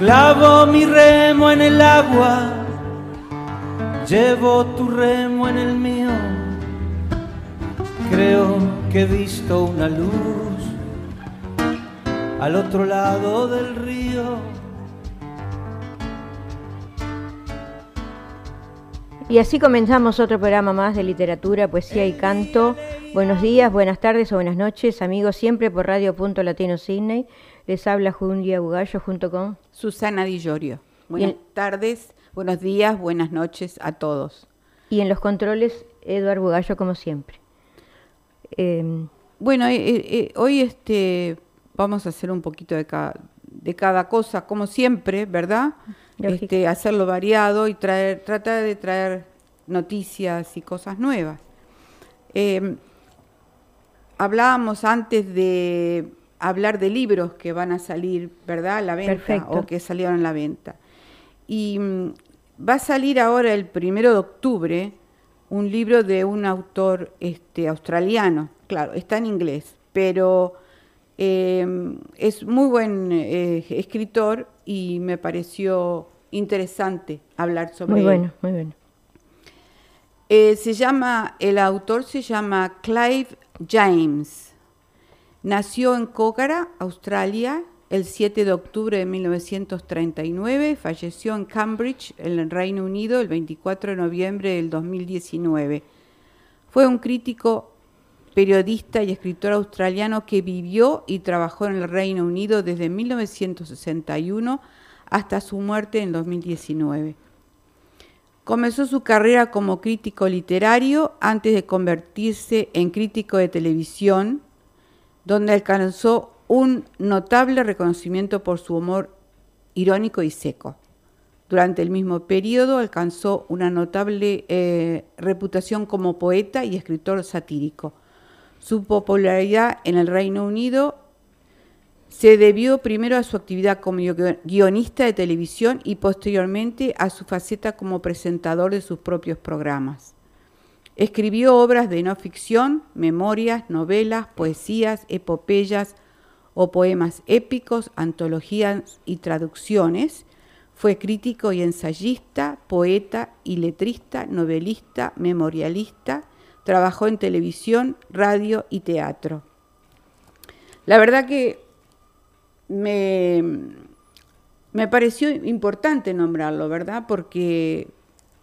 Clavo mi remo en el agua, llevo tu remo en el mío. Creo que he visto una luz al otro lado del río. Y así comenzamos otro programa más de literatura, poesía y canto. Buenos días, buenas tardes o buenas noches, amigos, siempre por Radio Punto Latino Sydney. Les habla Julia Bugallo junto con Susana Di Llorio. Buenas tardes, buenos días, buenas noches a todos. Y en los controles, Eduardo Bugallo como siempre. Em, bueno, eh, eh, eh, hoy este, vamos a hacer un poquito de cada, de cada cosa, como siempre, ¿verdad? Este, hacerlo variado y traer, tratar de traer noticias y cosas nuevas. Em, hablábamos antes de hablar de libros que van a salir, ¿verdad?, a la venta o que salieron a la venta. Y mm, va a salir ahora el primero de octubre un libro de un autor este, australiano, claro, está en inglés, pero em, es muy buen eh, escritor y me pareció interesante hablar sobre muy bueno, Muy bueno, eh, se llama, el autor se llama Clive James. Nació en Cócara, Australia, el 7 de octubre de 1939. Falleció en Cambridge, en el Reino Unido, el 24 de noviembre del 2019. Fue un crítico, periodista y escritor australiano que vivió y trabajó en el Reino Unido desde 1961 hasta su muerte en 2019. Comenzó su carrera como crítico literario antes de convertirse en crítico de televisión, donde alcanzó un notable reconocimiento por su humor irónico y seco. Durante el mismo periodo alcanzó una notable eh, reputación como poeta y escritor satírico. Su popularidad en el Reino Unido se debió primero a su actividad como guionista de televisión y posteriormente a su faceta como presentador de sus propios programas. Escribió obras de no ficción, memorias, novelas, poesías, epopeyas o poemas épicos, antologías y traducciones. Fue crítico y ensayista, poeta y letrista, novelista, memorialista. Trabajó en televisión, radio y teatro. La verdad que me, me pareció importante nombrarlo, ¿verdad? Porque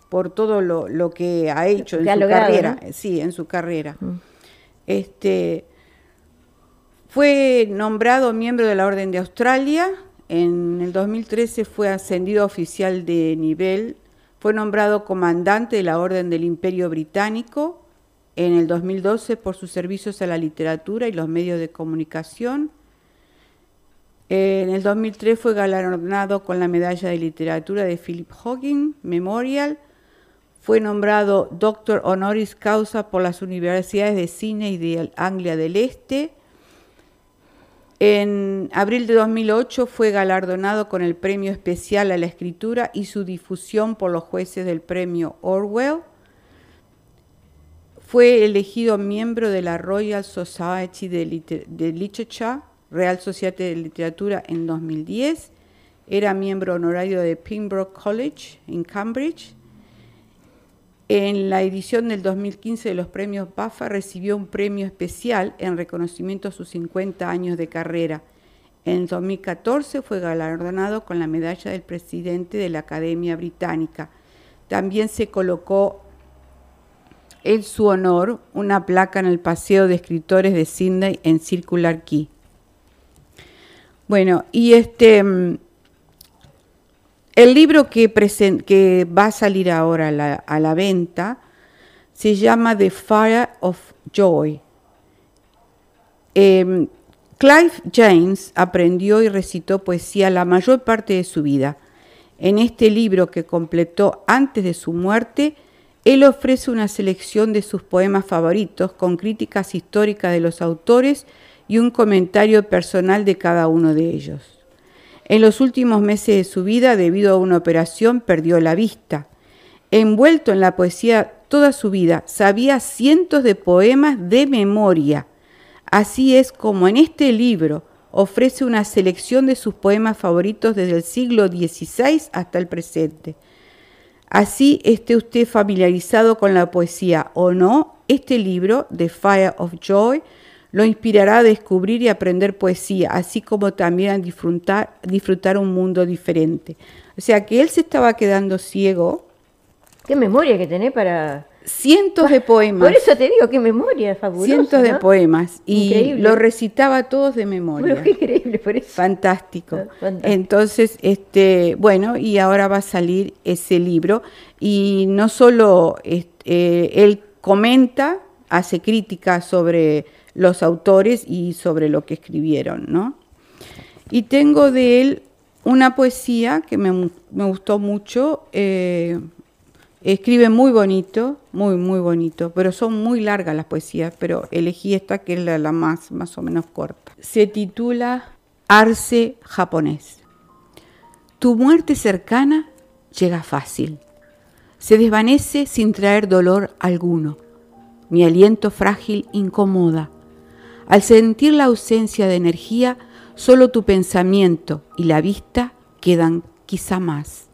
por todo lo, que ha hecho en su carrera, sí, en su carrera. Mm. Este fue nombrado miembro de la Orden de Australia, en el 2013 fue ascendido a oficial de nivel, fue nombrado comandante de la Orden del Imperio Británico en el 2012 por sus servicios a la literatura y los medios de comunicación en el 2003 fue galardonado con la Medalla de Literatura de Philip Hawking Memorial. Fue nombrado doctor honoris causa por las universidades de Cine y de Anglia del Este. En abril de 2008 fue galardonado con el Premio Especial a la Escritura y su difusión por los jueces del Premio Orwell. Fue elegido miembro de la Royal Society de Literature Real de Literatura en 2010. Era miembro honorario de Pembroke College en Cambridge. En la edición del 2015 de los premios BAFA recibió un premio especial en reconocimiento a sus 50 años de carrera. En 2014 fue galardonado con la medalla del presidente de la Academia Británica. También se colocó en su honor una placa en el Paseo de Escritores de Sydney en Circular Quay. Bueno, y este mm, el libro que, va a salir ahora a la, venta se llama The Fire of Joy. Em, Clive James aprendió y recitó poesía la mayor parte de su vida. En este libro que completó antes de su muerte, él ofrece una selección de sus poemas favoritos con críticas históricas de los autores y un comentario personal de cada uno de ellos. En los últimos meses de su vida, debido a una operación, perdió la vista. Envuelto en la poesía toda su vida, sabía cientos de poemas de memoria. Así es como en este libro ofrece una selección de sus poemas favoritos desde el siglo XVI hasta el presente. Así esté usted familiarizado con la poesía o no, este libro, The Fire of Joy, lo inspirará a descubrir y aprender poesía, así como también a disfrutar, disfrutar un mundo diferente. O sea que él se estaba quedando ciego. Qué memoria que tenés para... Cientos de poemas. Por eso te digo, qué memoria, fabulosa. Cientos de poemas. Y lo recitaba todos de memoria. Bueno, qué increíble, por eso. Fantástico. Ah, fantástico. Entonces, este, bueno, y ahora va a salir ese libro. Y no solo eh, él comenta, hace crítica sobre los autores y sobre lo que escribieron, ¿no? Y tengo de él una poesía que me, gustó mucho. Eh, escribe muy bonito, muy, muy bonito, pero son muy largas las poesías, pero elegí esta que es la, la más, más o menos corta. Se titula Arce japonés. Tu muerte cercana llega fácil. Se desvanece sin traer dolor alguno. Mi aliento frágil incomoda. Al sentir la ausencia de energía, solo tu pensamiento y la vista quedan quizá más.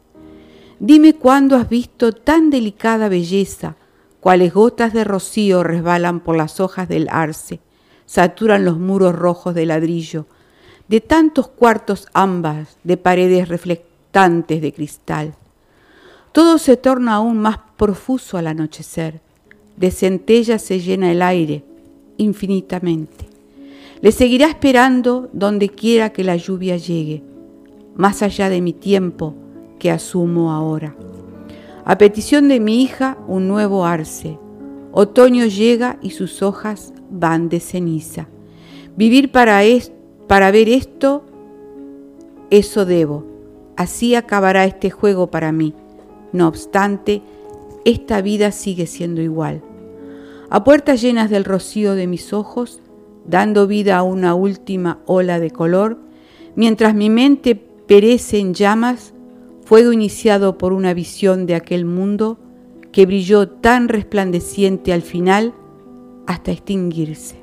Dime cuándo has visto tan delicada belleza, cuales gotas de rocío resbalan por las hojas del arce, saturan los muros rojos de ladrillo, de tantos cuartos ambas, de paredes reflectantes de cristal. Todo se torna aún más profuso al anochecer, de centellas se llena el aire, infinitamente. Le seguirá esperando donde quiera que la lluvia llegue, más allá de mi tiempo que asumo ahora. A petición de mi hija, un nuevo arce. Otoño llega y sus hojas van de ceniza. Vivir para, para ver esto, eso debo. Así acabará este juego para mí. No obstante, esta vida sigue siendo igual a puertas llenas del rocío de mis ojos, dando vida a una última ola de color, mientras mi mente perece en llamas, fuego iniciado por una visión de aquel mundo que brilló tan resplandeciente al final hasta extinguirse.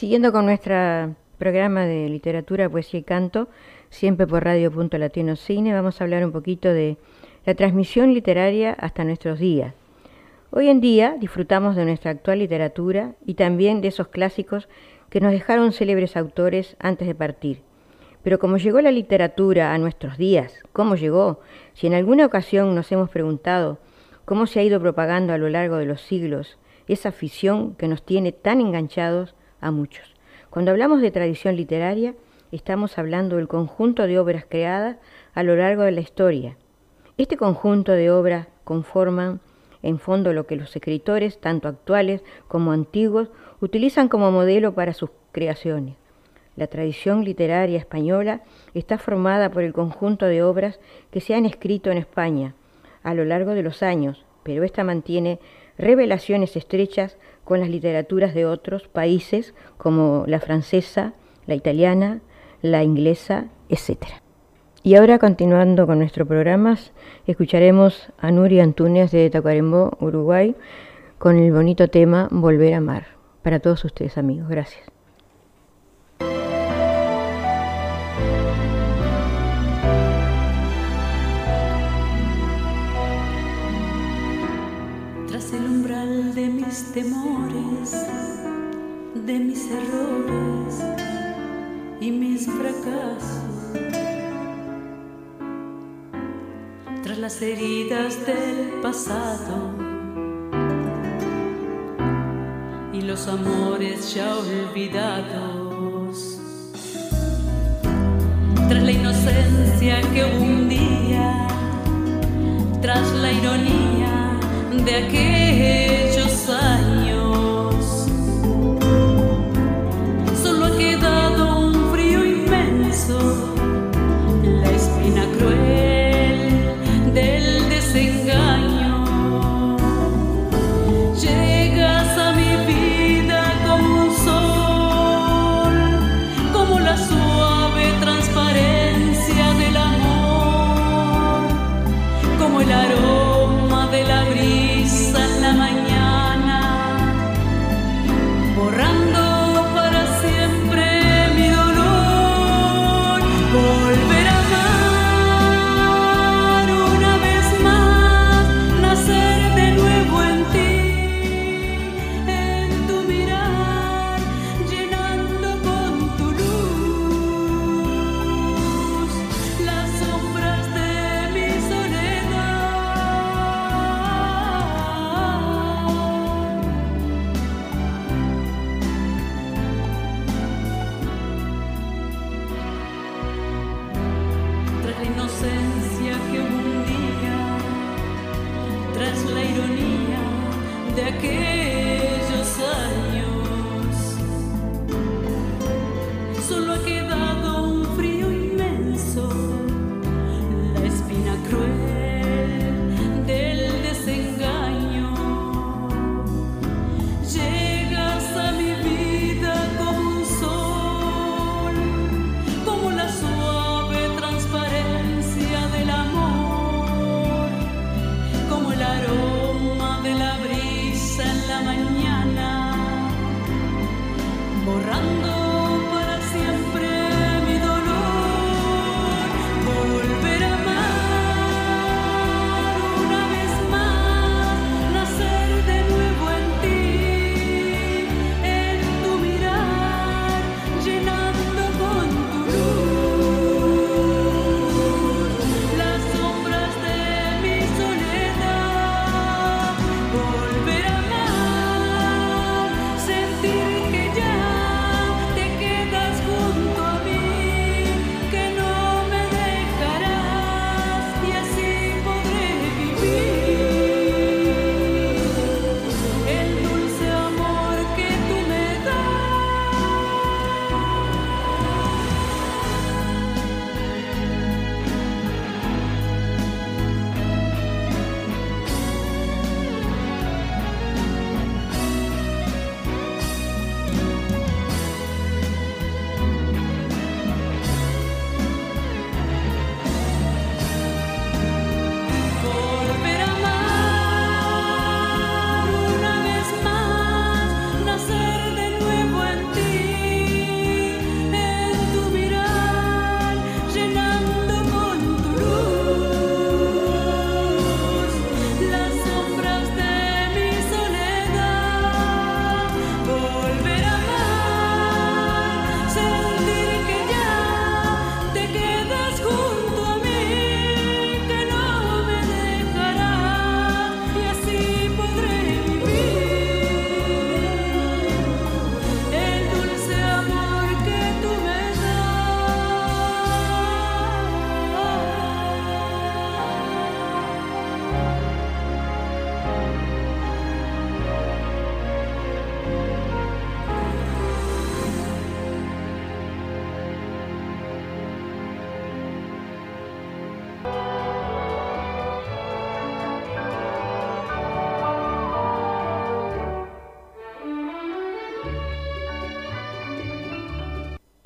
Siguiendo con nuestro programa de literatura, poesía y canto, siempre por Radio Punto Latino Cine, vamos a hablar un poquito de la transmisión literaria hasta nuestros días. Hoy en día disfrutamos de nuestra actual literatura y también de esos clásicos que nos dejaron célebres autores antes de partir. Pero como llegó la literatura a nuestros días, ¿cómo llegó? Si en alguna ocasión nos hemos preguntado cómo se ha ido propagando a lo largo de los siglos esa afición que nos tiene tan enganchados a muchos. Cuando hablamos de tradición literaria, estamos hablando del conjunto de obras creadas a lo largo de la historia. Este conjunto de obras conforman en fondo lo que los escritores, tanto actuales como antiguos, utilizan como modelo para sus creaciones. La tradición literaria española está formada por el conjunto de obras que se han escrito en España a lo largo de los años, pero esta mantiene revelaciones estrechas con las literaturas de otros países como la francesa, la italiana, la inglesa, etc. Y ahora, continuando con nuestro programa, escucharemos a Nuri Antunes de Tacuarembó, Uruguay, con el bonito tema Volver a amar. Para todos ustedes, amigos. Gracias. Temores, de mis errores y mis fracasos. Tras las heridas del pasado y los amores ya olvidados. Tras la inocencia que un día, tras la ironía de aquellos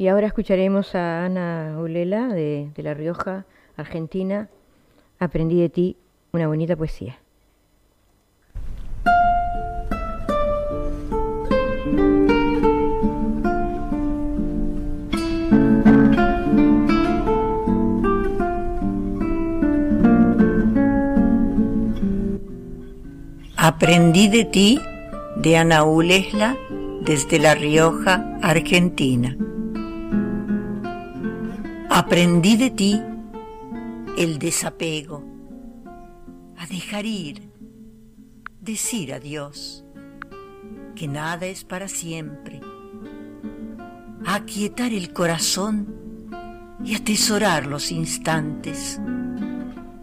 Y ahora escucharemos a Ana Ulela de, La Rioja, Argentina. Aprendí de ti una bonita poesía. Aprendí de ti de Ana Ulesla desde La Rioja, Argentina. Aprendí de ti el desapego, a dejar ir, decir adiós, que nada es para siempre, a aquietar el corazón y atesorar los instantes,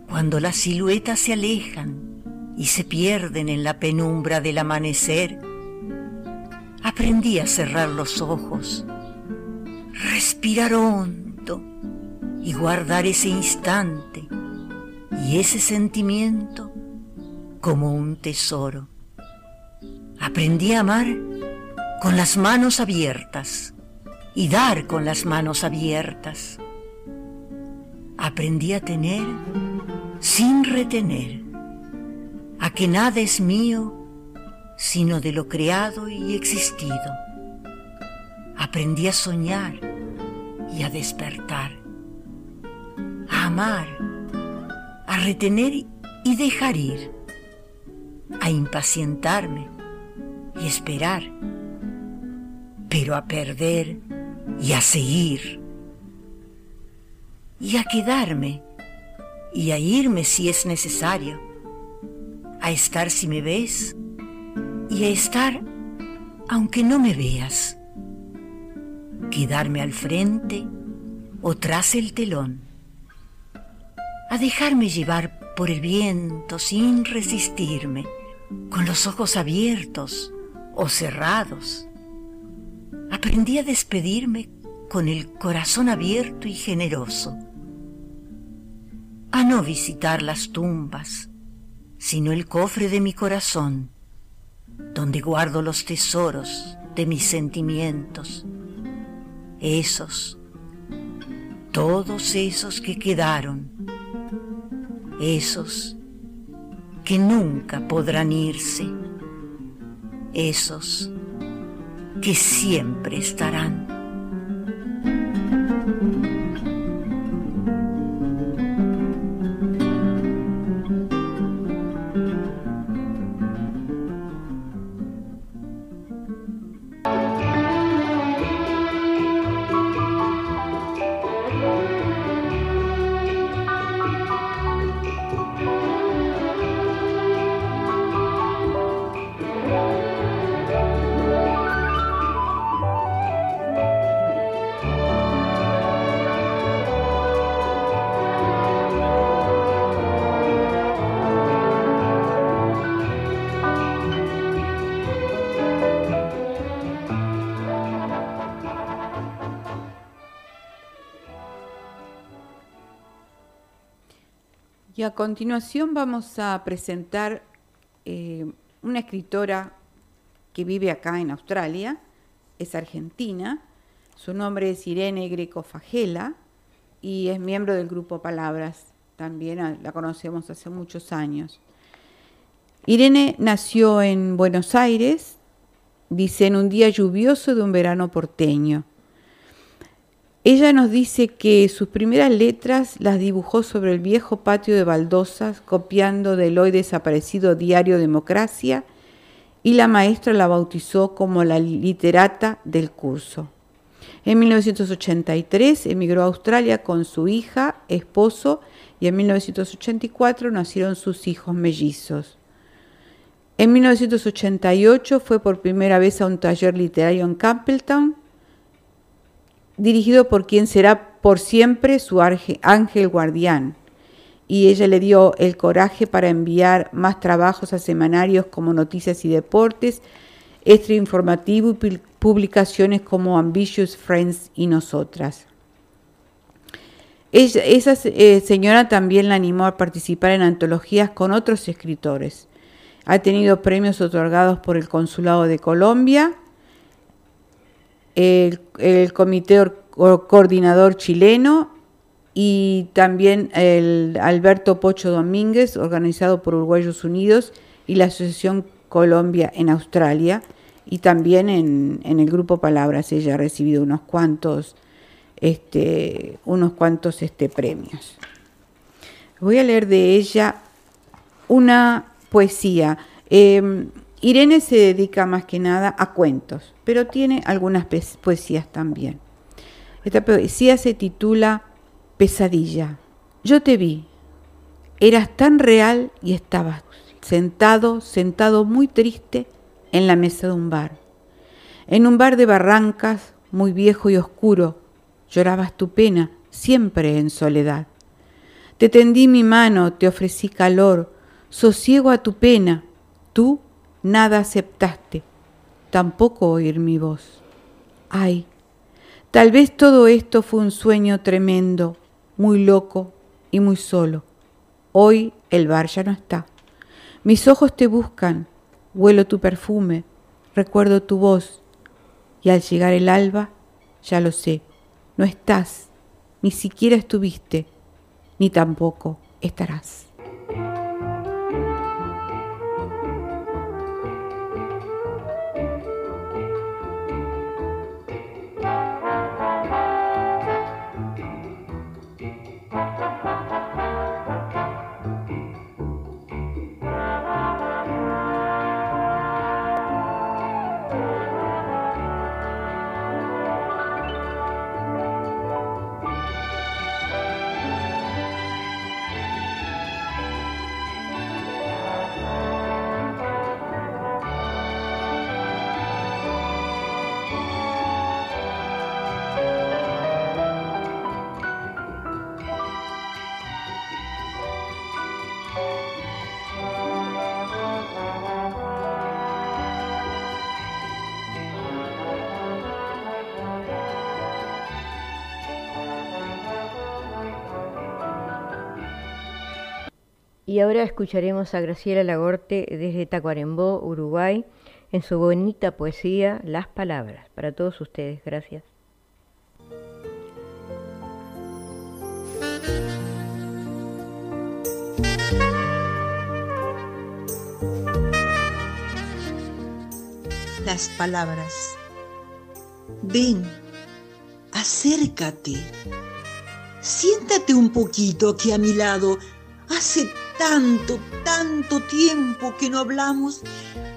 cuando las siluetas se alejan y se pierden en la penumbra del amanecer. Aprendí a cerrar los ojos, respirar hondo, y guardar ese instante y ese sentimiento como un tesoro. Aprendí a amar con las manos abiertas y dar con las manos abiertas. Aprendí a tener sin retener, a que nada es mío sino de lo creado y existido. Aprendí a soñar a despertar a amar, a retener y dejar ir, a impacientarme y esperar, pero a perder y a seguir, y a quedarme y a irme si es necesario, a estar si me ves y a estar aunque no me veas, quedarme al frente o tras el telón a dejarme llevar por el viento sin resistirme, con los ojos abiertos o cerrados. Aprendí a despedirme con el corazón abierto y generoso, a no visitar las tumbas, sino el cofre de mi corazón, donde guardo los tesoros de mis sentimientos, esos, todos esos que quedaron esos que nunca podrán irse, esos que siempre estarán. Y a continuación vamos a presentar eh, una escritora que vive acá en Australia, es argentina, su nombre es Irene Greco Fagela y es miembro del grupo Palabras, también la conocemos hace muchos años. Irene nació en Buenos Aires, dice, en un día lluvioso de un verano porteño. Ella nos dice que sus primeras letras las dibujó sobre el viejo patio de baldosas, copiando del hoy desaparecido diario Democracia, y la maestra la bautizó como la literata del curso. En 1983 emigró a Australia con su hija, esposo, y en 1984 nacieron sus hijos mellizos. En 1988 fue por primera vez a un taller literario en Campbelltown dirigido por quien será por siempre su ángel guardián. Y ella le dio el coraje para enviar más trabajos a semanarios como Noticias y Deportes, Extra Informativo y publicaciones como Ambitious Friends y Nosotras. esa eh, señora también la animó a participar en antologías con otros escritores. Ha tenido premios otorgados por el Consulado de Colombia, el, comité coordinador chileno y también el Alberto Pocho Domínguez, organizado por Uruguayos Unidos y la Asociación Colombia en Australia, y también en, el grupo Palabras ella ha recibido unos cuantos, este, unos cuantos este, premios. Voy a leer de ella una poesía. Em, Irene se dedica más que nada a cuentos, pero tiene algunas poesías también. Esta poesía se titula Pesadilla. Yo te vi, eras tan real y estabas sentado, sentado muy triste en la mesa de un bar. En un bar de barrancas, muy viejo y oscuro, llorabas tu pena, siempre en soledad. Te tendí mi mano, te ofrecí calor, sosiego a tu pena, tú nada aceptaste, tampoco oír mi voz. Ay, tal vez todo esto fue un sueño tremendo, muy loco y muy solo. Hoy el bar ya no está. Mis ojos te buscan, huelo tu perfume, recuerdo tu voz, y al llegar el alba, ya lo sé, no estás, ni siquiera estuviste, ni tampoco estarás. Ahora escucharemos a Graciela Lagorte desde Tacuarembó, Uruguay, en su bonita poesía Las Palabras. Para todos ustedes, gracias. Las palabras. Ven, acércate. Siéntate un poquito aquí a mi lado. Hace tanto, tanto tiempo que no hablamos.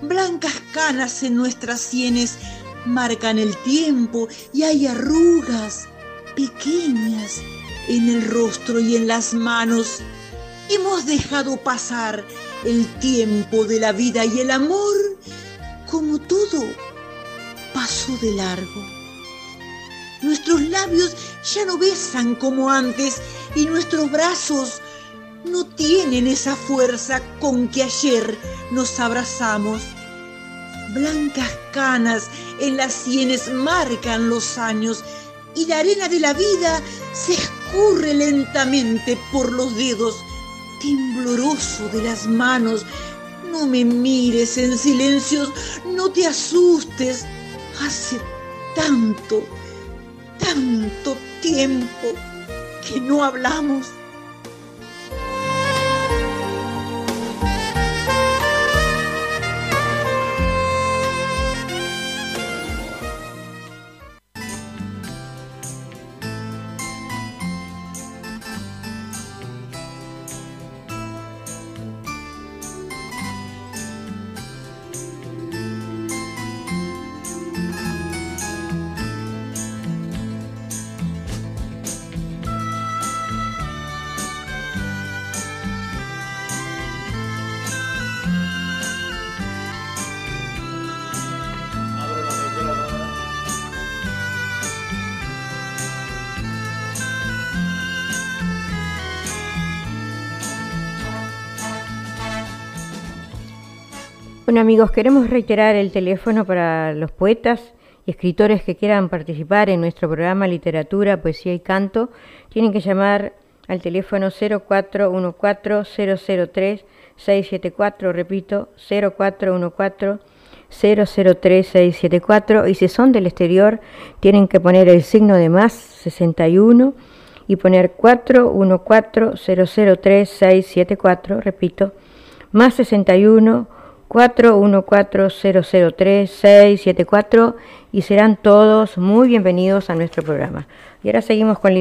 Blancas canas en nuestras sienes marcan el tiempo y hay arrugas pequeñas en el rostro y en las manos. Hemos dejado pasar el tiempo de la vida y el amor como todo pasó de largo. Nuestros labios ya no besan como antes y nuestros brazos no tienen esa fuerza con que ayer nos abrazamos. Blancas canas en las sienes marcan los años y la arena de la vida se escurre lentamente por los dedos, tembloroso de las manos. No me mires en silencios, no te asustes. Hace tanto, tanto tiempo que no hablamos. Bueno amigos, queremos reiterar el teléfono para los poetas y escritores que quieran participar en nuestro programa Literatura, Poesía y Canto. Tienen que llamar al teléfono 0414-003-674, repito, 0414-003-674. Y si son del exterior, tienen que poner el signo de más 61 y poner 414-003-674, repito, más 61 414-003-674 y serán todos muy bienvenidos a nuestro programa. Y ahora seguimos con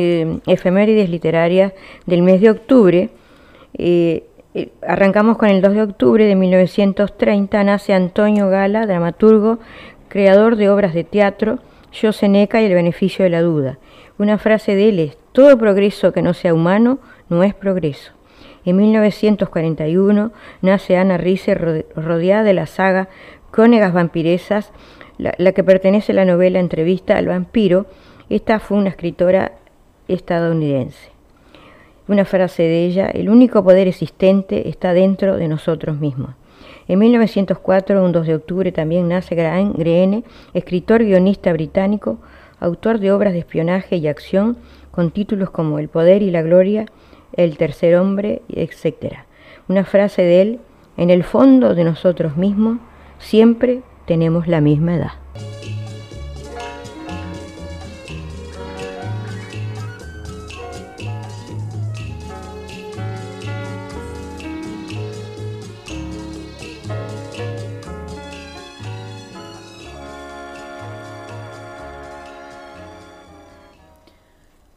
efemérides literarias del mes de octubre. Eh, eh, arrancamos con el 2 de octubre de 1930, nace Antonio Gala, dramaturgo, creador de obras de teatro, Yo Seneca y el beneficio de la duda. Una frase de él es, todo progreso que no sea humano no es progreso. En 1941 nace Ana Rice rodeada de la saga Crónicas Vampiresas, la, que pertenece a la novela Entrevista al vampiro. Esta fue una escritora estadounidense. Una frase de ella, el único poder existente está dentro de nosotros mismos. En 1904, un 2 de octubre, también nace Graham Greene, escritor guionista británico, autor de obras de espionaje y acción con títulos como El poder y la gloria, el tercer hombre, etc. Una frase de él, en el fondo de nosotros mismos siempre tenemos la misma edad.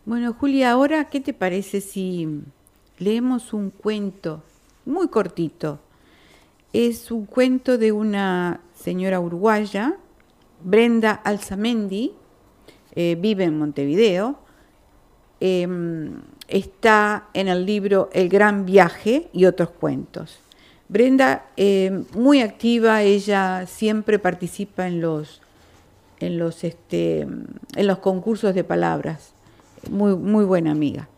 Bueno, Julia, ahora, ¿qué te parece si leemos un cuento muy cortito? Es un cuento de una señora uruguaya, Brenda Alzamendi, eh, vive en Montevideo, em, está en el libro El Gran Viaje y otros cuentos. Brenda, em, muy activa, ella siempre participa en los, en los, este, en los concursos de palabras muy, buena amiga.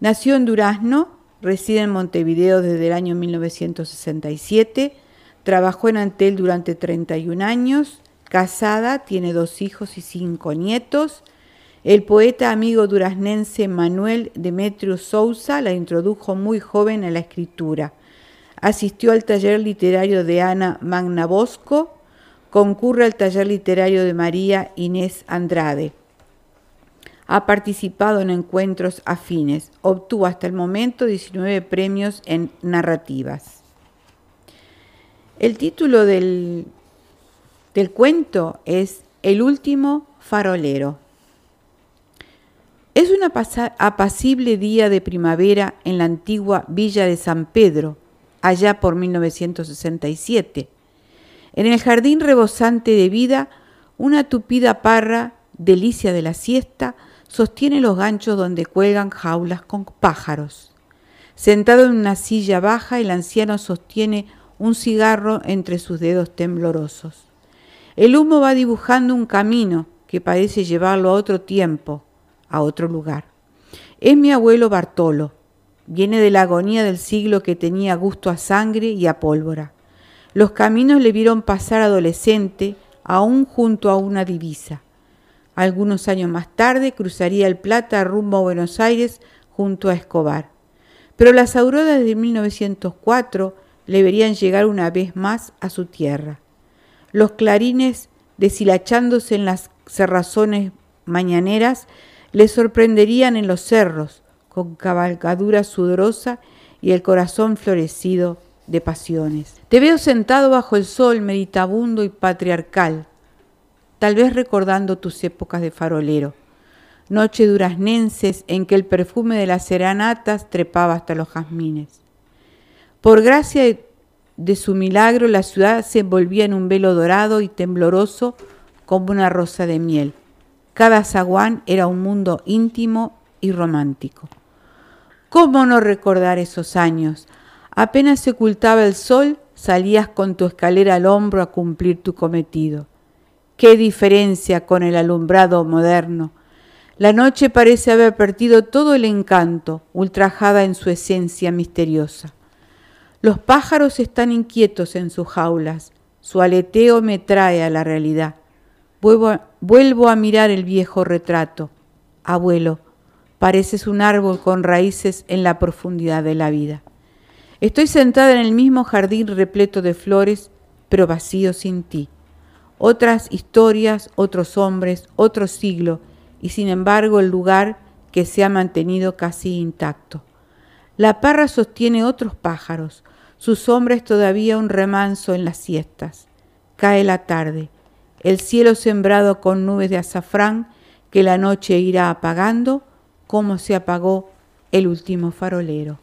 Nació en Durazno, reside en Montevideo desde el año 1967, trabajó en Antel durante 31 años, casada, tiene dos hijos y cinco nietos. El poeta amigo duraznense Manuel Demetrio Sousa la introdujo muy joven a la escritura. Asistió al taller literario de Ana Magnabosco, concurre al taller literario de María Inés Andrade ha participado en encuentros afines. Obtuvo hasta el momento 19 premios en narrativas. El título del, del cuento es El último farolero. Es un apacible día de primavera en la antigua villa de San Pedro, allá por 1967. En el jardín rebosante de vida, una tupida parra, delicia de la siesta, sostiene los ganchos donde cuelgan jaulas con pájaros. Sentado en una silla baja, el anciano sostiene un cigarro entre sus dedos temblorosos. El humo va dibujando un camino que parece llevarlo a otro tiempo, a otro lugar. Es mi abuelo Bartolo. Viene de la agonía del siglo que tenía gusto a sangre y a pólvora. Los caminos le vieron pasar adolescente, aún junto a una divisa. Algunos años más tarde cruzaría el Plata rumbo a Buenos Aires junto a Escobar. Pero las auroras de 1904 le verían llegar una vez más a su tierra. Los clarines, deshilachándose en las cerrazones mañaneras, le sorprenderían en los cerros, con cabalgadura sudorosa y el corazón florecido de pasiones. Te veo sentado bajo el sol meditabundo y patriarcal, tal vez recordando tus épocas de farolero, noche duraznenses en que el perfume de las seranatas trepaba hasta los jazmines. Por gracia de, de su milagro, la ciudad se envolvía en un velo dorado y tembloroso como una rosa de miel. Cada zaguán era un mundo íntimo y romántico. ¿Cómo no recordar esos años? Apenas se ocultaba el sol, salías con tu escalera al hombro a cumplir tu cometido. Qué diferencia con el alumbrado moderno. La noche parece haber perdido todo el encanto, ultrajada en su esencia misteriosa. Los pájaros están inquietos en sus jaulas, su aleteo me trae a la realidad. Vuelvo a, vuelvo a mirar el viejo retrato. Abuelo, pareces un árbol con raíces en la profundidad de la vida. Estoy sentada en el mismo jardín repleto de flores, pero vacío sin ti. Otras historias, otros hombres, otro siglo, y sin embargo el lugar que se ha mantenido casi intacto. La parra sostiene otros pájaros, su sombra es todavía un remanso en las siestas. Cae la tarde, el cielo sembrado con nubes de azafrán que la noche irá apagando como se apagó el último farolero.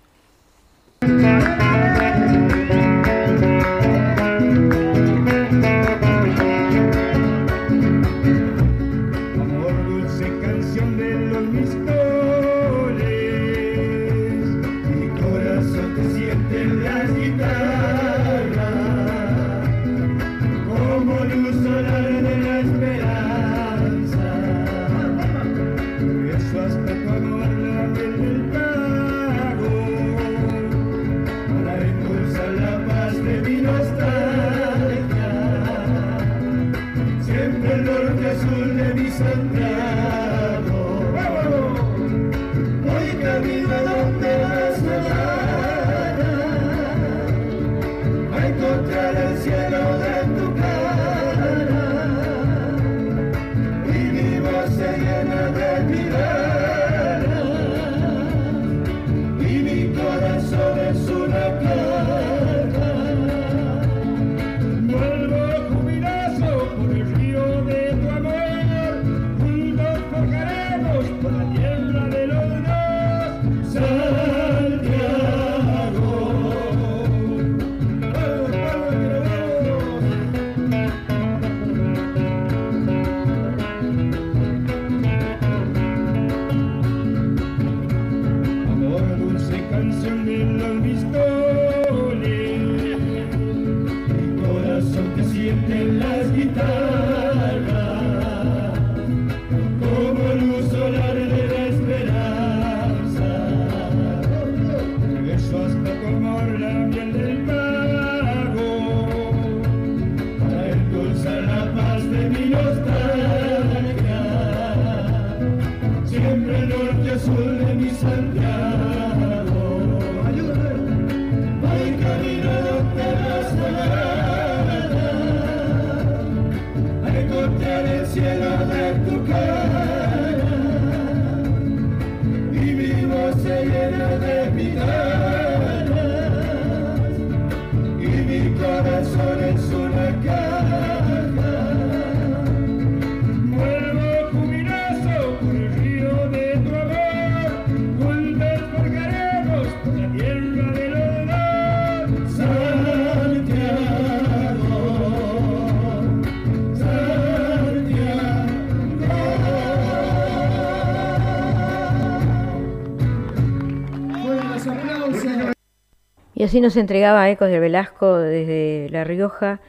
Y así nos entregaba Ecos de Velasco desde La Rioja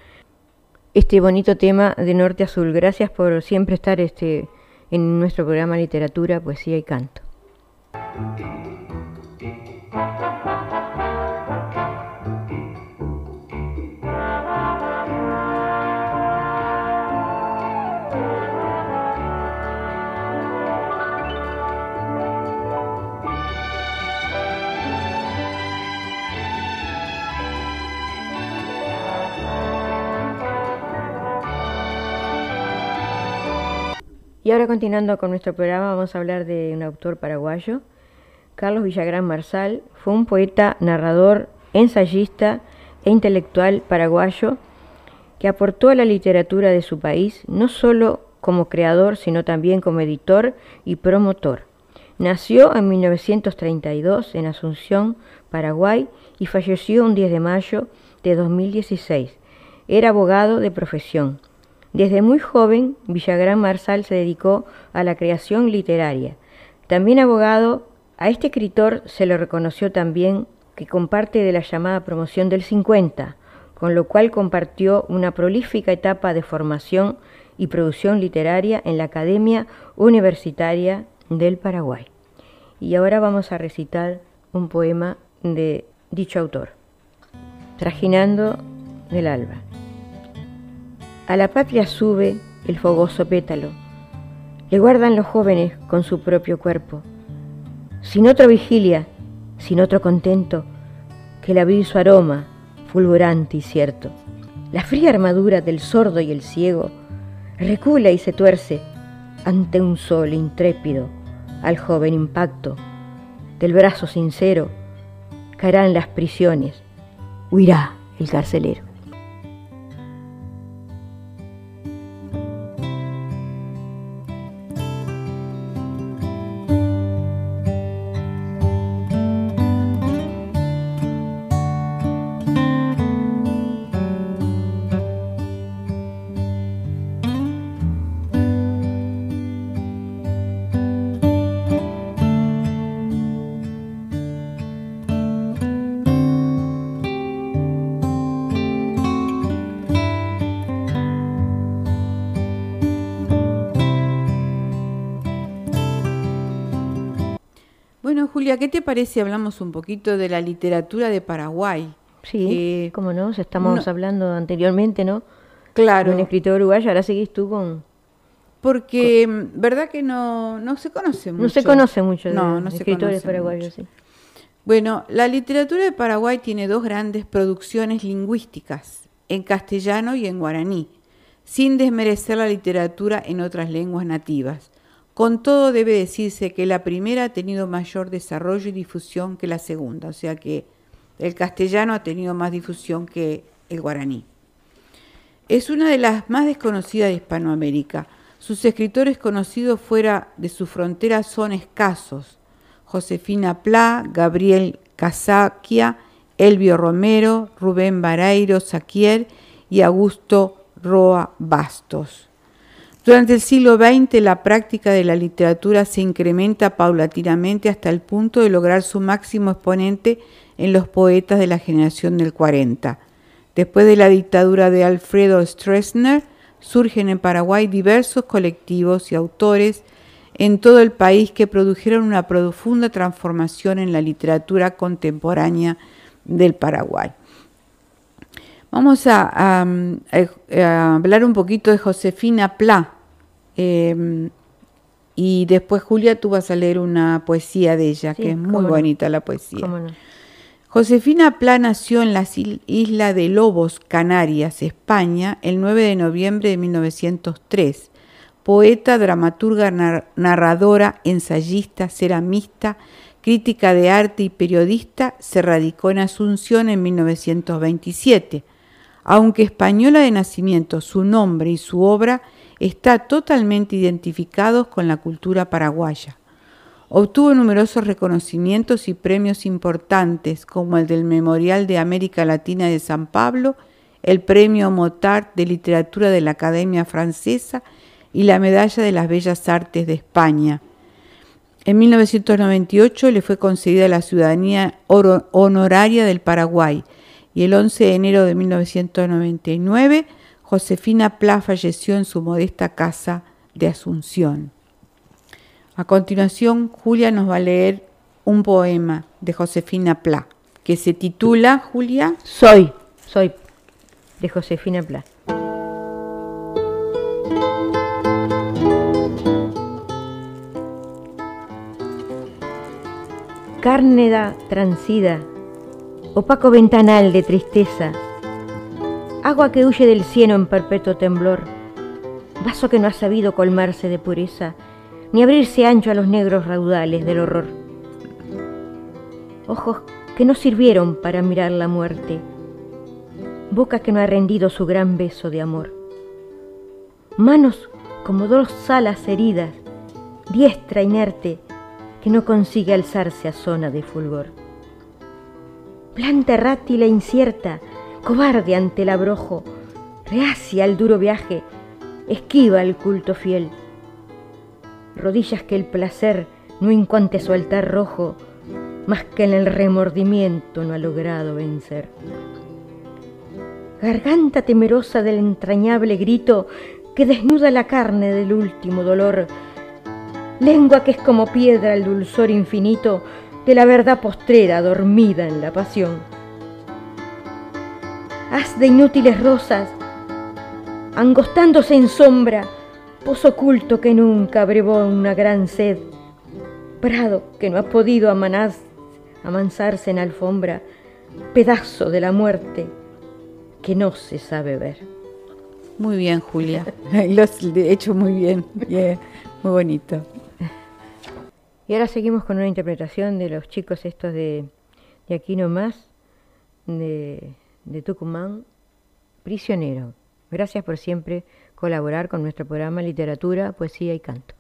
este bonito tema de norte a sur. Gracias por siempre estar este, en nuestro programa Literatura, Poesía y Canto. Y ahora continuando con nuestro programa vamos a hablar de un autor paraguayo. Carlos Villagrán Marsal fue un poeta, narrador, ensayista e intelectual paraguayo que aportó a la literatura de su país no solo como creador, sino también como editor y promotor. Nació en 1932 en Asunción, Paraguay, y falleció un 10 de mayo de 2016. Era abogado de profesión. Desde muy joven, Villagrán Marsal se dedicó a la creación literaria. También abogado, a este escritor se le reconoció también que comparte de la llamada promoción del 50, con lo cual compartió una prolífica etapa de formación y producción literaria en la Academia Universitaria del Paraguay. Y ahora vamos a recitar un poema de dicho autor, Trajinando del Alba. A la patria sube el fogoso pétalo, le guardan los jóvenes con su propio cuerpo, sin otra vigilia, sin otro contento, que el abrir su aroma, fulgurante y cierto. La fría armadura del sordo y el ciego recula y se tuerce ante un sol intrépido, al joven impacto del brazo sincero, caerán las prisiones, huirá el carcelero. ¿Qué te parece? Hablamos un poquito de la literatura de Paraguay. Sí, eh, como no, estamos hablando anteriormente, ¿no? Claro. Un escritor uruguayo, ahora seguís tú con... Porque, mm, ¿verdad que no, no se conoce mucho? No se conoce mucho de, no, no escritores paraguayos, sí. Bueno, la literatura de Paraguay tiene dos grandes producciones lingüísticas, en castellano y en guaraní, sin desmerecer la literatura en otras lenguas nativas. Con todo debe decirse que la primera ha tenido mayor desarrollo y difusión que la segunda, o sea que el castellano ha tenido más difusión que el guaraní. Es una de las más desconocidas de Hispanoamérica. Sus escritores conocidos fuera de su frontera son escasos. Josefina Pla, Gabriel Casaquia, Elvio Romero, Rubén Bareiro Saquier y Augusto Roa Bastos. Durante el siglo XX la práctica de la literatura se incrementa paulatinamente hasta el punto de lograr su máximo exponente en los poetas de la generación del 40. Después de la dictadura de Alfredo Stroessner, surgen en Paraguay diversos colectivos y autores en todo el país que produjeron una profunda transformación en la literatura contemporánea del Paraguay. Vamos a, hablar un poquito de Josefina Pla, Em, y después, Julia, tú vas a leer una poesía de ella, que es muy bonita la poesía. Josefina Pla nació en la isla de Lobos, Canarias, España, el 9 de noviembre de 1903. Poeta, dramaturga, narradora, ensayista, ceramista, crítica de arte y periodista, se radicó en Asunción en 1927. Aunque española de nacimiento, su nombre y su obra está totalmente identificados con la cultura paraguaya. Obtuvo numerosos reconocimientos y premios importantes como el del Memorial de América Latina de San Pablo, el Premio Motard de Literatura de la Academia Francesa y la Medalla de las Bellas Artes de España. En 1998 le fue concedida la ciudadanía honoraria del Paraguay y el 11 de enero de 1999 Josefina Pla falleció en su modesta casa de Asunción. A continuación, Julia nos va a leer un poema de Josefina Pla, que se titula, Julia. Soy, soy, de Josefina Pla. Cárneda transida, opaco ventanal de tristeza, agua que huye del cielo en perpetuo temblor, vaso que no ha sabido colmarse de pureza, ni abrirse ancho a los negros raudales del horror. Ojos que no sirvieron para mirar la muerte, boca que no ha rendido su gran beso de amor. Manos como dos alas heridas, diestra inerte que no consigue alzarse a zona de fulgor. Planta errátil e incierta, cobarde ante el abrojo, reacia al duro viaje, esquiva el culto fiel. Rodillas que el placer no incuante su altar rojo, más que en el remordimiento no ha logrado vencer. Garganta temerosa del entrañable grito que desnuda la carne del último dolor, lengua que es como piedra el dulzor infinito de la verdad postrera dormida en la pasión. Haz de inútiles rosas, angostándose en sombra, pozo oculto que nunca abrevó una gran sed, prado que no ha podido amansarse en alfombra, pedazo de la muerte que no se sabe ver. Muy bien, Julia. Lo has hecho muy bien. Muy bonito. Y ahora seguimos con una interpretación de los chicos estos de, de aquí nomás, de, de Tucumán, Prisionero. Gracias por siempre colaborar con nuestro programa Literatura, Poesía y Canto.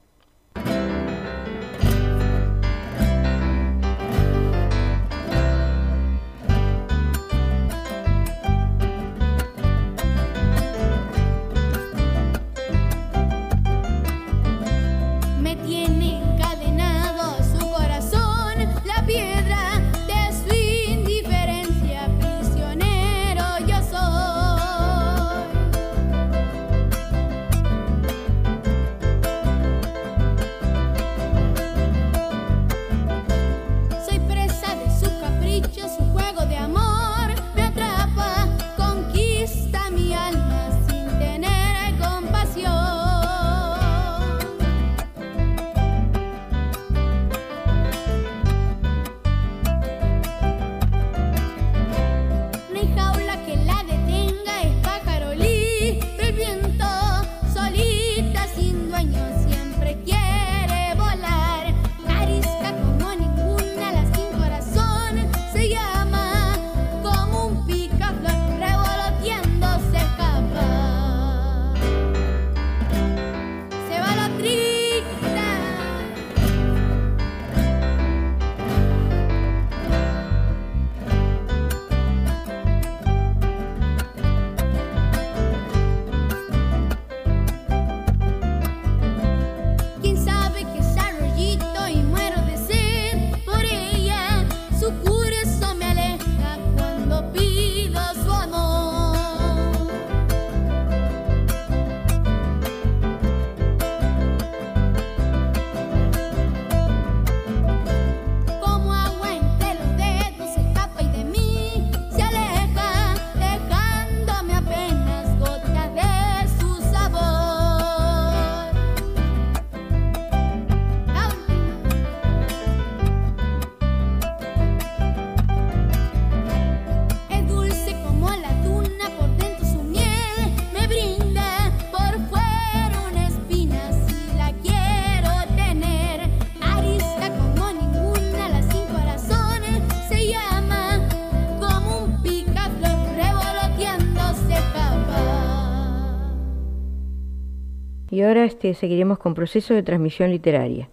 Seguiremos con proceso de transmisión literaria.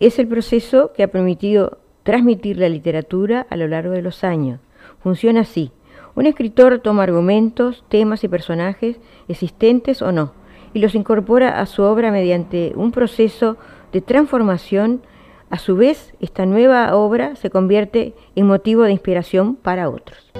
Es el proceso que ha permitido transmitir la literatura a lo largo de los años. Funciona así. Un escritor toma argumentos, temas y personajes existentes o no, y los incorpora a su obra mediante un proceso de transformación A su vez, esta nueva obra se convierte en motivo de inspiración para otros.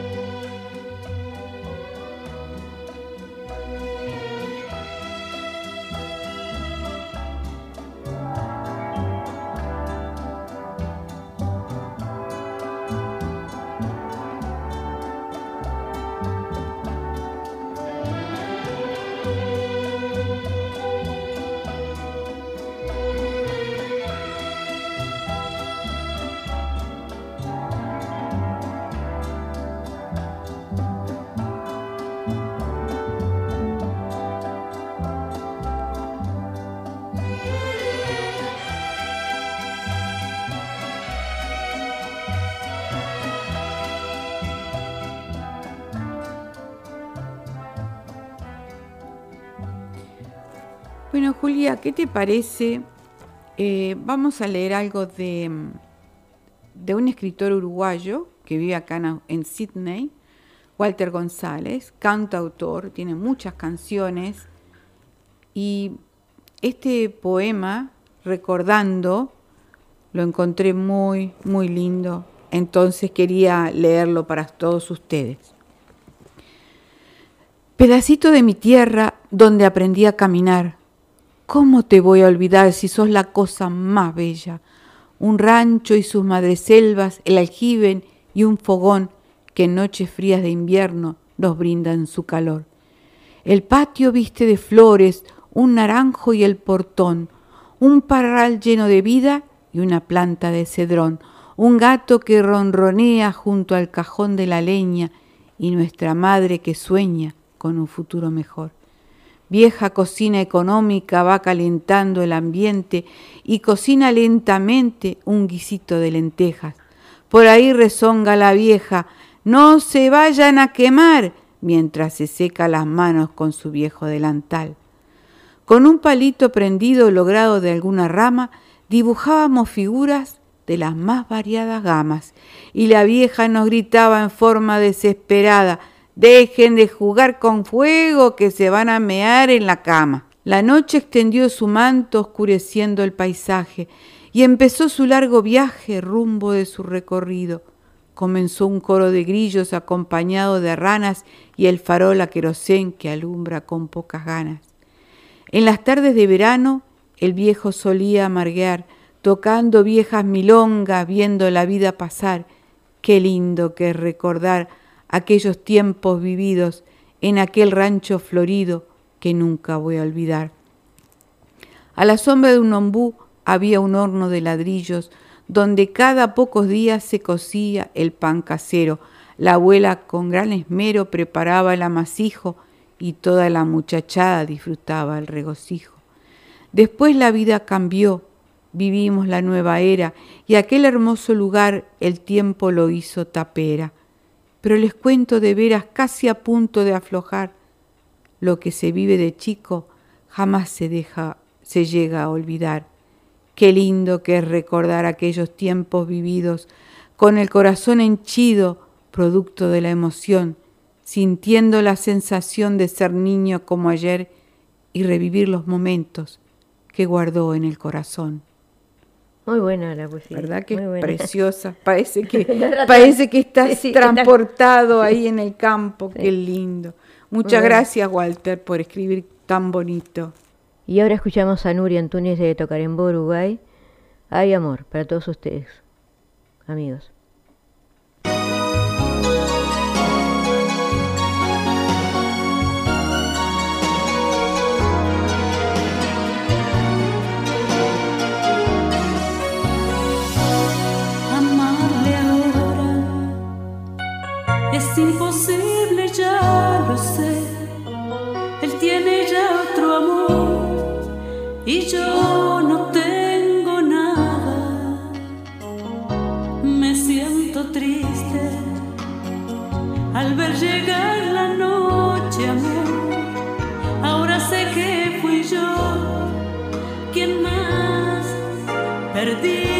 Bueno, Julia, ¿qué te parece? Eh, vamos a leer algo de, de, un escritor uruguayo que vive acá en, en Sydney, Walter González, cantautor, tiene muchas canciones y este poema, recordando, lo encontré muy, muy lindo, entonces quería leerlo para todos ustedes. Pedacito de mi tierra donde aprendí a caminar ¿Cómo te voy a olvidar si sos la cosa más bella? Un rancho y sus madreselvas, el aljibe y un fogón que en noches frías de invierno nos brindan su calor. El patio viste de flores, un naranjo y el portón, un parral lleno de vida y una planta de cedrón, un gato que ronronea junto al cajón de la leña y nuestra madre que sueña con un futuro mejor. Vieja cocina económica va calentando el ambiente y cocina lentamente un guisito de lentejas. Por ahí rezonga la vieja, no se vayan a quemar, mientras se seca las manos con su viejo delantal. Con un palito prendido logrado de alguna rama, dibujábamos figuras de las más variadas gamas, y la vieja nos gritaba en forma desesperada, Dejen de jugar con fuego que se van a mear en la cama. La noche extendió su manto oscureciendo el paisaje y empezó su largo viaje rumbo de su recorrido. Comenzó un coro de grillos acompañado de ranas y el farol a querosén que alumbra con pocas ganas. En las tardes de verano el viejo solía amarguear, tocando viejas milongas, viendo la vida pasar. Qué lindo que recordar aquellos tiempos vividos en aquel rancho florido que nunca voy a olvidar. A la sombra de un ombú había un horno de ladrillos donde cada pocos días se cocía el pan casero. La abuela con gran esmero preparaba el amasijo y toda la muchachada disfrutaba el regocijo. Después la vida cambió, vivimos la nueva era y aquel hermoso lugar el tiempo lo hizo tapera pero les cuento de veras casi a punto de aflojar. Lo que se vive de chico jamás se deja, se llega a olvidar. Qué lindo que es recordar aquellos tiempos vividos con el corazón henchido, producto de la emoción, sintiendo la sensación de ser niño como ayer y revivir los momentos que guardó en el corazón. Muy buena la poesía. ¿Verdad que es preciosa? Parece que, parece que estás transportado ahí en el campo. Qué lindo. Muchas gracias, Walter, por escribir tan bonito. Y ahora escuchamos a Nuria Antunes de Tocarembó, Uruguay. Hay amor para todos ustedes, amigos. Es imposible, ya lo sé. Él tiene ya otro amor y yo no tengo nada. Me siento triste al ver llegar la noche, amor. Ahora sé que fui yo quien más perdía.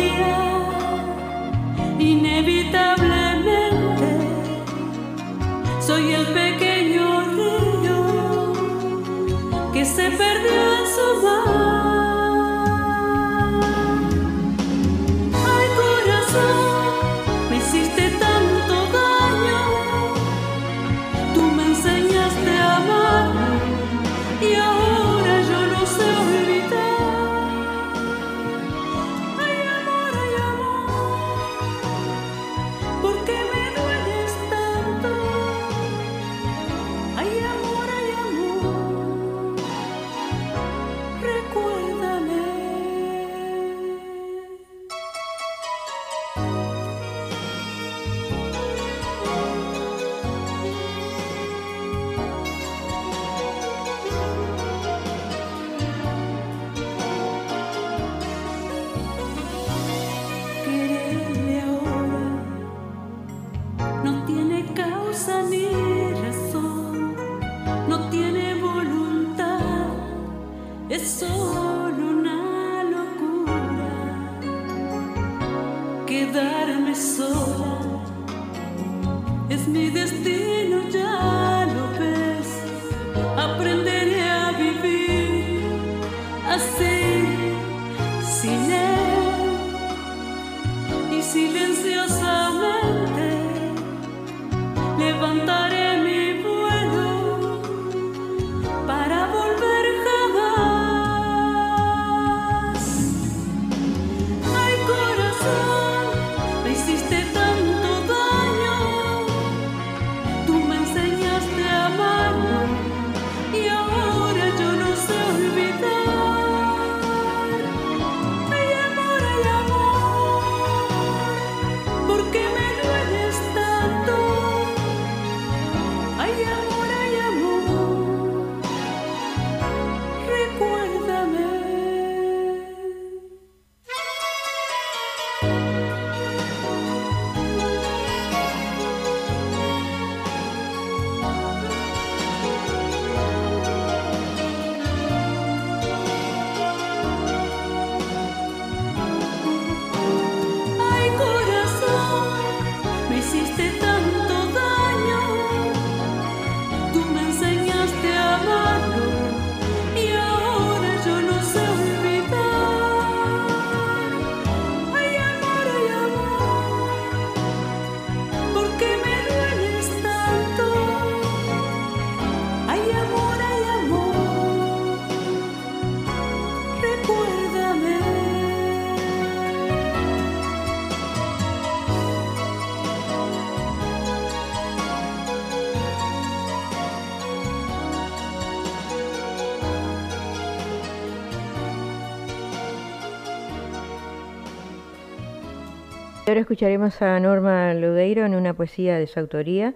Ahora escucharemos a Norma Ludeiro en una poesía de su autoría,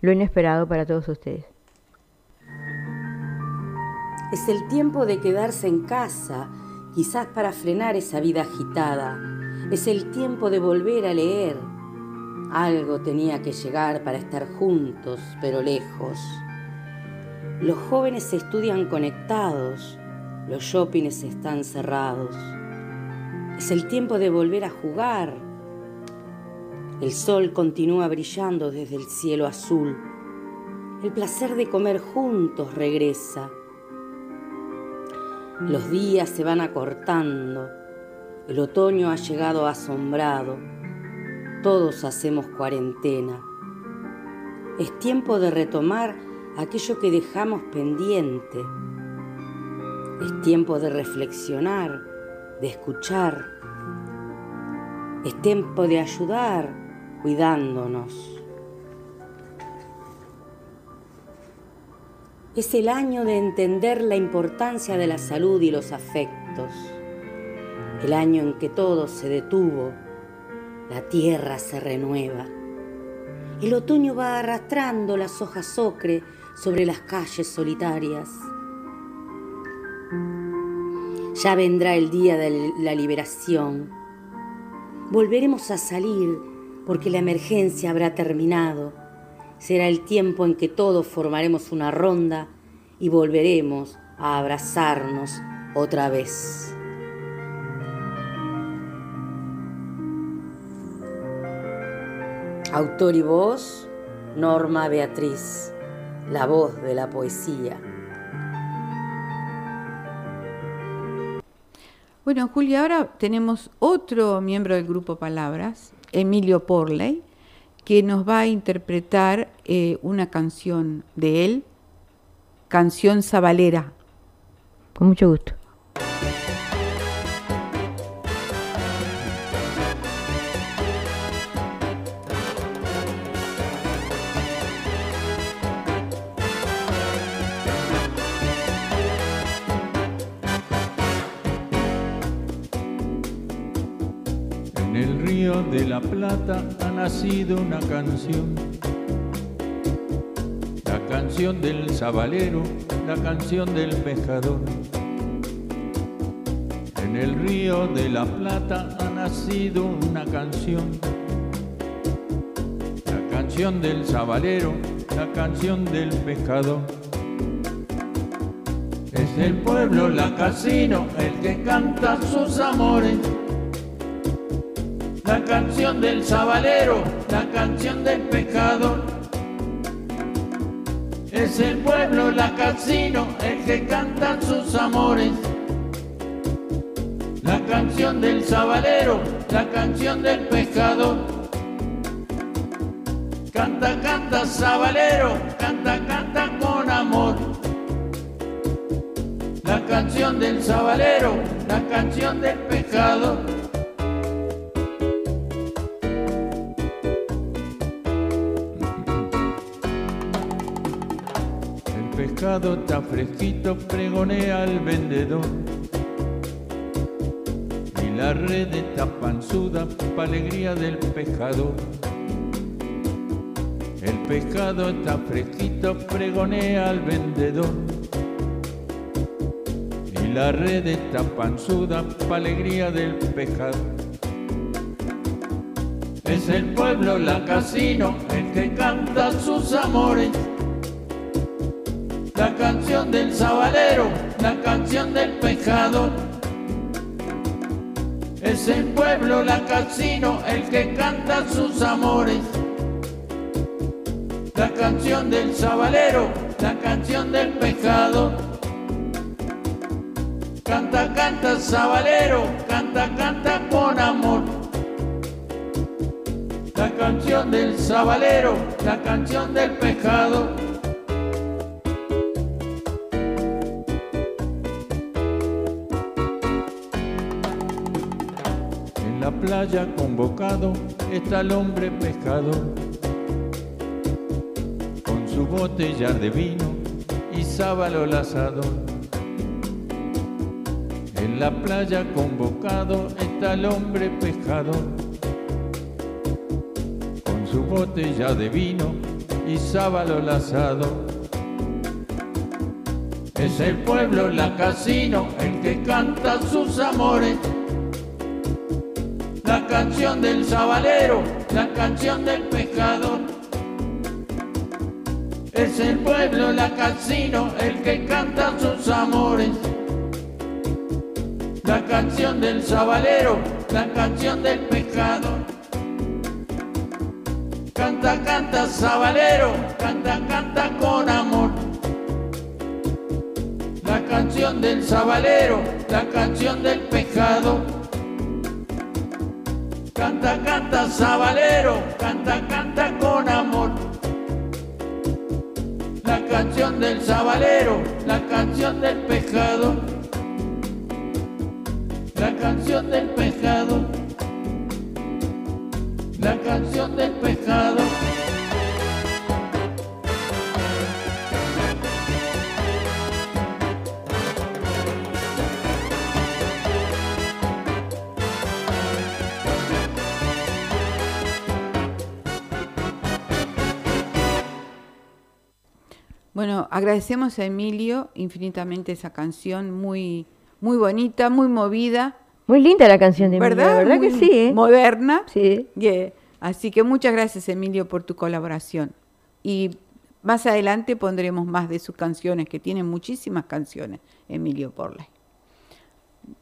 Lo inesperado para todos ustedes. Es el tiempo de quedarse en casa, quizás para frenar esa vida agitada. Es el tiempo de volver a leer. Algo tenía que llegar para estar juntos, pero lejos. Los jóvenes estudian conectados, los shoppings están cerrados. Es el tiempo de volver a jugar, el sol continúa brillando desde el cielo azul. El placer de comer juntos regresa. Los días se van acortando. El otoño ha llegado asombrado. Todos hacemos cuarentena. Es tiempo de retomar aquello que dejamos pendiente. Es tiempo de reflexionar, de escuchar. Es tiempo de ayudar, cuidándonos. Es el año de entender la importancia de la salud y los afectos, el año en que todo se detuvo, la tierra se renueva. El otoño va arrastrando las hojas ocre sobre las calles solitarias. Ya vendrá el día de la liberación. Volveremos a salir porque la emergencia habrá terminado. Será el tiempo en que todos formaremos una ronda y volveremos a abrazarnos otra vez. Autor y voz, Norma Beatriz, la voz de la poesía. Bueno, Julia, ahora tenemos otro miembro del grupo Palabras, Emilio Porley, que nos va a interpretar eh, una canción de él, Canción Zabalera. Con mucho gusto. La Plata ha nacido una canción. La canción del sabalero, la canción del pescador. En el río de la Plata ha nacido una canción. La canción del sabalero, la canción del pescador. Es el pueblo, la casino, el que canta sus amores la canción del sabalero, la canción del pecador. Es el pueblo, la casino, el que canta sus amores. La canción del sabalero, la canción del pecador. Canta, canta, sabalero, canta, canta con amor. La canción del sabalero, la canción del pecado. Pescado está fresquito, pregonea al vendedor. Y la red está panzuda, pa' alegría del pescador. El pescado está fresquito, pregonea al vendedor. Y la red está panzuda, pa' alegría del pescador. Es el pueblo, la casino, el que canta sus amores la canción del sabalero, la canción del pescador. Es el pueblo, la casino, el que canta sus amores. La canción del sabalero, la canción del pescador. Canta, canta, sabalero, canta, canta con amor. La canción del sabalero, la canción del pescado. Playa convocado está el hombre pescador, con su botella de vino y sábalo lazado. En la playa convocado está el hombre pescador, con su botella de vino y sábalo lazado. Es el pueblo, la casino, el que canta sus amores la canción del sabalero, la canción del pescador. Es el pueblo, la casino, el que canta sus amores. La canción del sabalero, la canción del pescador. Canta, canta, sabalero, canta, canta con amor. La canción del sabalero, la canción del pescador. Canta, canta, sabalero, canta, canta con amor. La canción del sabalero, la canción del pescado. La canción del pescado. La canción del pescado. Bueno, agradecemos a Emilio infinitamente esa canción muy, muy bonita, muy movida. Muy linda la canción de Emilio, ¿verdad? ¿verdad que sí? ¿eh? Moderna. Sí. Así que muchas gracias Emilio por tu colaboración. Y más adelante pondremos más de sus canciones, que tiene muchísimas canciones, Emilio Porley.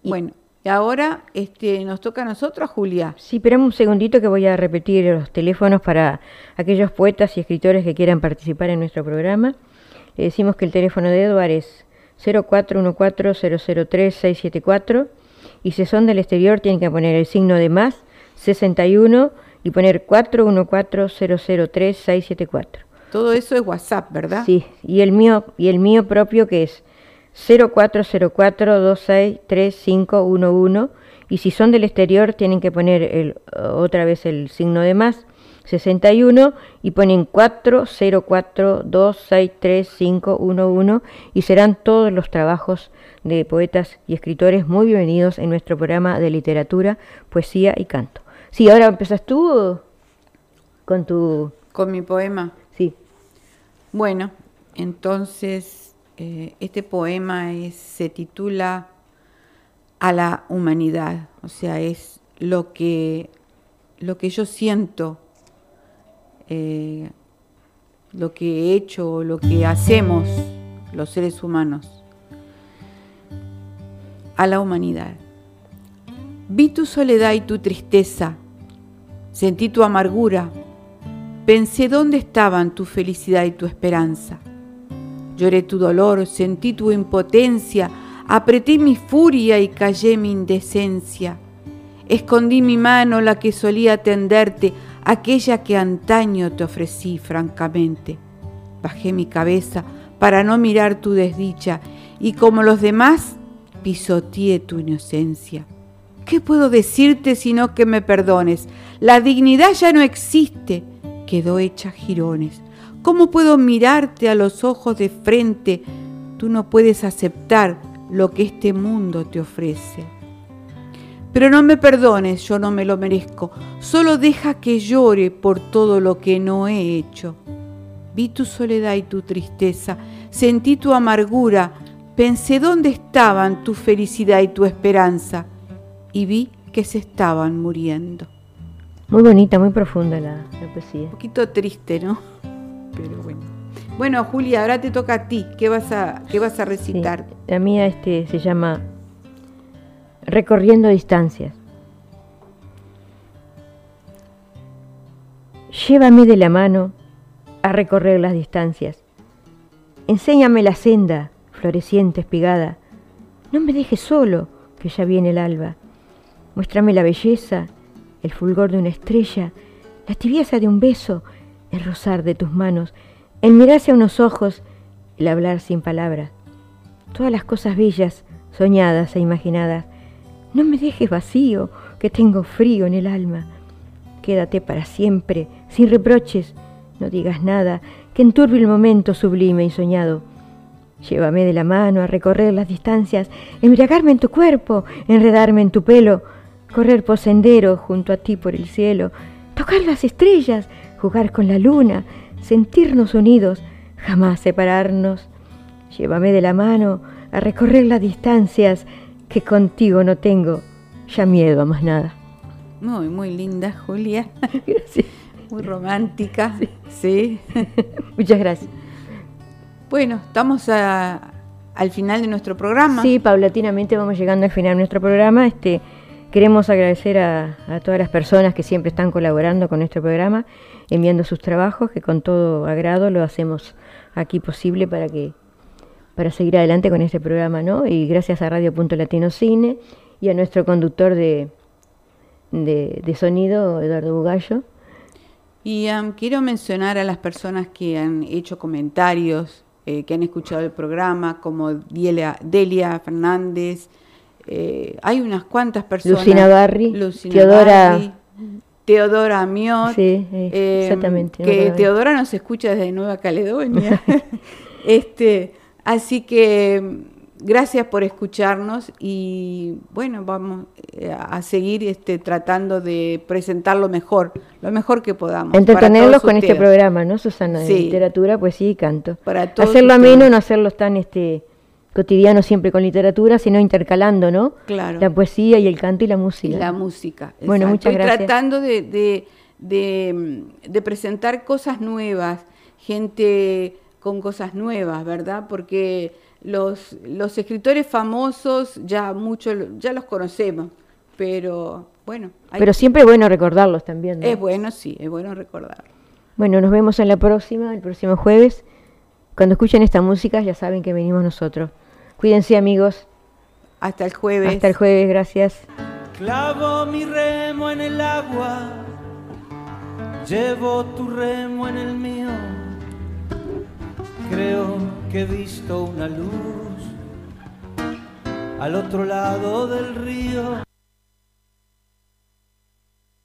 Bueno, y ahora este, nos toca a nosotros, Julia. Sí, esperamos un segundito que voy a repetir los teléfonos para aquellos poetas y escritores que quieran participar en nuestro programa. Decimos que el teléfono de Eduard es 0414-003-674 y si son del exterior tienen que poner el signo de más 61 y poner 414-003-674. Todo eso es WhatsApp, ¿verdad? Sí, y el mío, y el mío propio que es 0404-263511 y si son del exterior tienen que poner el, otra vez el signo de más 61 y ponen 404263511 y serán todos los trabajos de poetas y escritores muy bienvenidos en nuestro programa de literatura, poesía y canto. Sí, ahora empiezas tú con tu... Con mi poema. Sí. Bueno, entonces eh, este poema se titula A la humanidad, o sea, es lo que, lo que yo siento eh, lo que he hecho, lo que hacemos los seres humanos a la humanidad. Vi tu soledad y tu tristeza sentí tu amargura, pensé dónde estaban tu felicidad y tu esperanza. Lloré tu dolor, sentí tu impotencia, apreté mi furia y callé mi indecencia. Escondí mi mano, la que solía tenderte, aquella que antaño te ofrecí francamente. Bajé mi cabeza para no mirar tu desdicha y como los demás pisoteé tu inocencia. ¿Qué puedo decirte sino que me perdones? La dignidad ya no existe, quedó hecha jirones. ¿Cómo puedo mirarte a los ojos de frente? Tú no puedes aceptar lo que este mundo te ofrece. Pero no me perdones, yo no me lo merezco. Solo deja que llore por todo lo que no he hecho. Vi tu soledad y tu tristeza, sentí tu amargura, pensé dónde estaban tu felicidad y tu esperanza y vi que se estaban muriendo. Muy bonita, muy profunda la, poesía. Un poquito triste, ¿no? Pero bueno. Bueno, Julia, ahora te toca a ti. ¿Qué vas a, qué vas a recitar? la mía este, se llama Recorriendo distancias. Llévame de la mano a recorrer las distancias. Enséñame la senda, floreciente, espigada. No me dejes solo, que ya viene el alba. Muéstrame la belleza, el fulgor de una estrella, la tibieza de un beso, el rozar de tus manos, el mirarse a unos ojos, el hablar sin palabras. Todas las cosas bellas, soñadas e imaginadas. No me dejes vacío, que tengo frío en el alma. Quédate para siempre, sin reproches. No digas nada, que enturbe el momento sublime y soñado. Llévame de la mano a recorrer las distancias, embriagarme en tu cuerpo, enredarme en tu pelo, correr por sendero junto a ti por el cielo, tocar las estrellas, jugar con la luna, sentirnos unidos, jamás separarnos. Llévame de la mano a recorrer las distancias que contigo no tengo ya miedo a más nada. Muy, muy linda, Julia. Muy romántica. Sí. Muchas gracias. Bueno, estamos al final de nuestro programa. Sí, paulatinamente vamos llegando al final de nuestro programa. Este, queremos agradecer a, a, todas las personas que siempre están colaborando con nuestro programa, enviando sus trabajos, que con todo agrado lo hacemos aquí posible para que para seguir adelante con este programa, ¿no? Y gracias a Radio Punto Latino Cine y a nuestro conductor de, de, sonido, Eduardo Bugallo. Y quiero mencionar a las personas que han hecho comentarios, eh, que han escuchado el programa, como Delia, Delia Fernández. Eh, hay unas cuantas personas. Lucina Barri, Teodora. Teodora Miot. Sí, eh, exactamente. Que Teodora nos escucha desde Nueva Caledonia. este, Así que gracias por escucharnos y bueno, vamos eh, a seguir este, tratando de presentar lo mejor, lo mejor que podamos. Entretenerlos con este programa, ¿no, Susana? De literatura, poesía y canto. Para hacerlo ameno, no hacerlos tan este cotidiano siempre con literatura, sino intercalando, ¿no? Claro. La poesía y el canto y la música. La música. Bueno, muchas Estoy gracias. tratando de, de presentar cosas nuevas, gente con cosas nuevas, ¿verdad? Porque los, los escritores famosos ya muchos ya los conocemos, pero bueno. pero siempre es bueno recordarlos también. Es bueno, sí, es bueno recordarlos. Bueno, nos vemos en la próxima, el próximo jueves. Cuando escuchen esta música ya saben que venimos nosotros. Cuídense amigos. Hasta el jueves. Hasta el jueves, gracias. Clavo mi remo en el agua, llevo tu remo en el mío creo que he visto una luz al otro lado del río.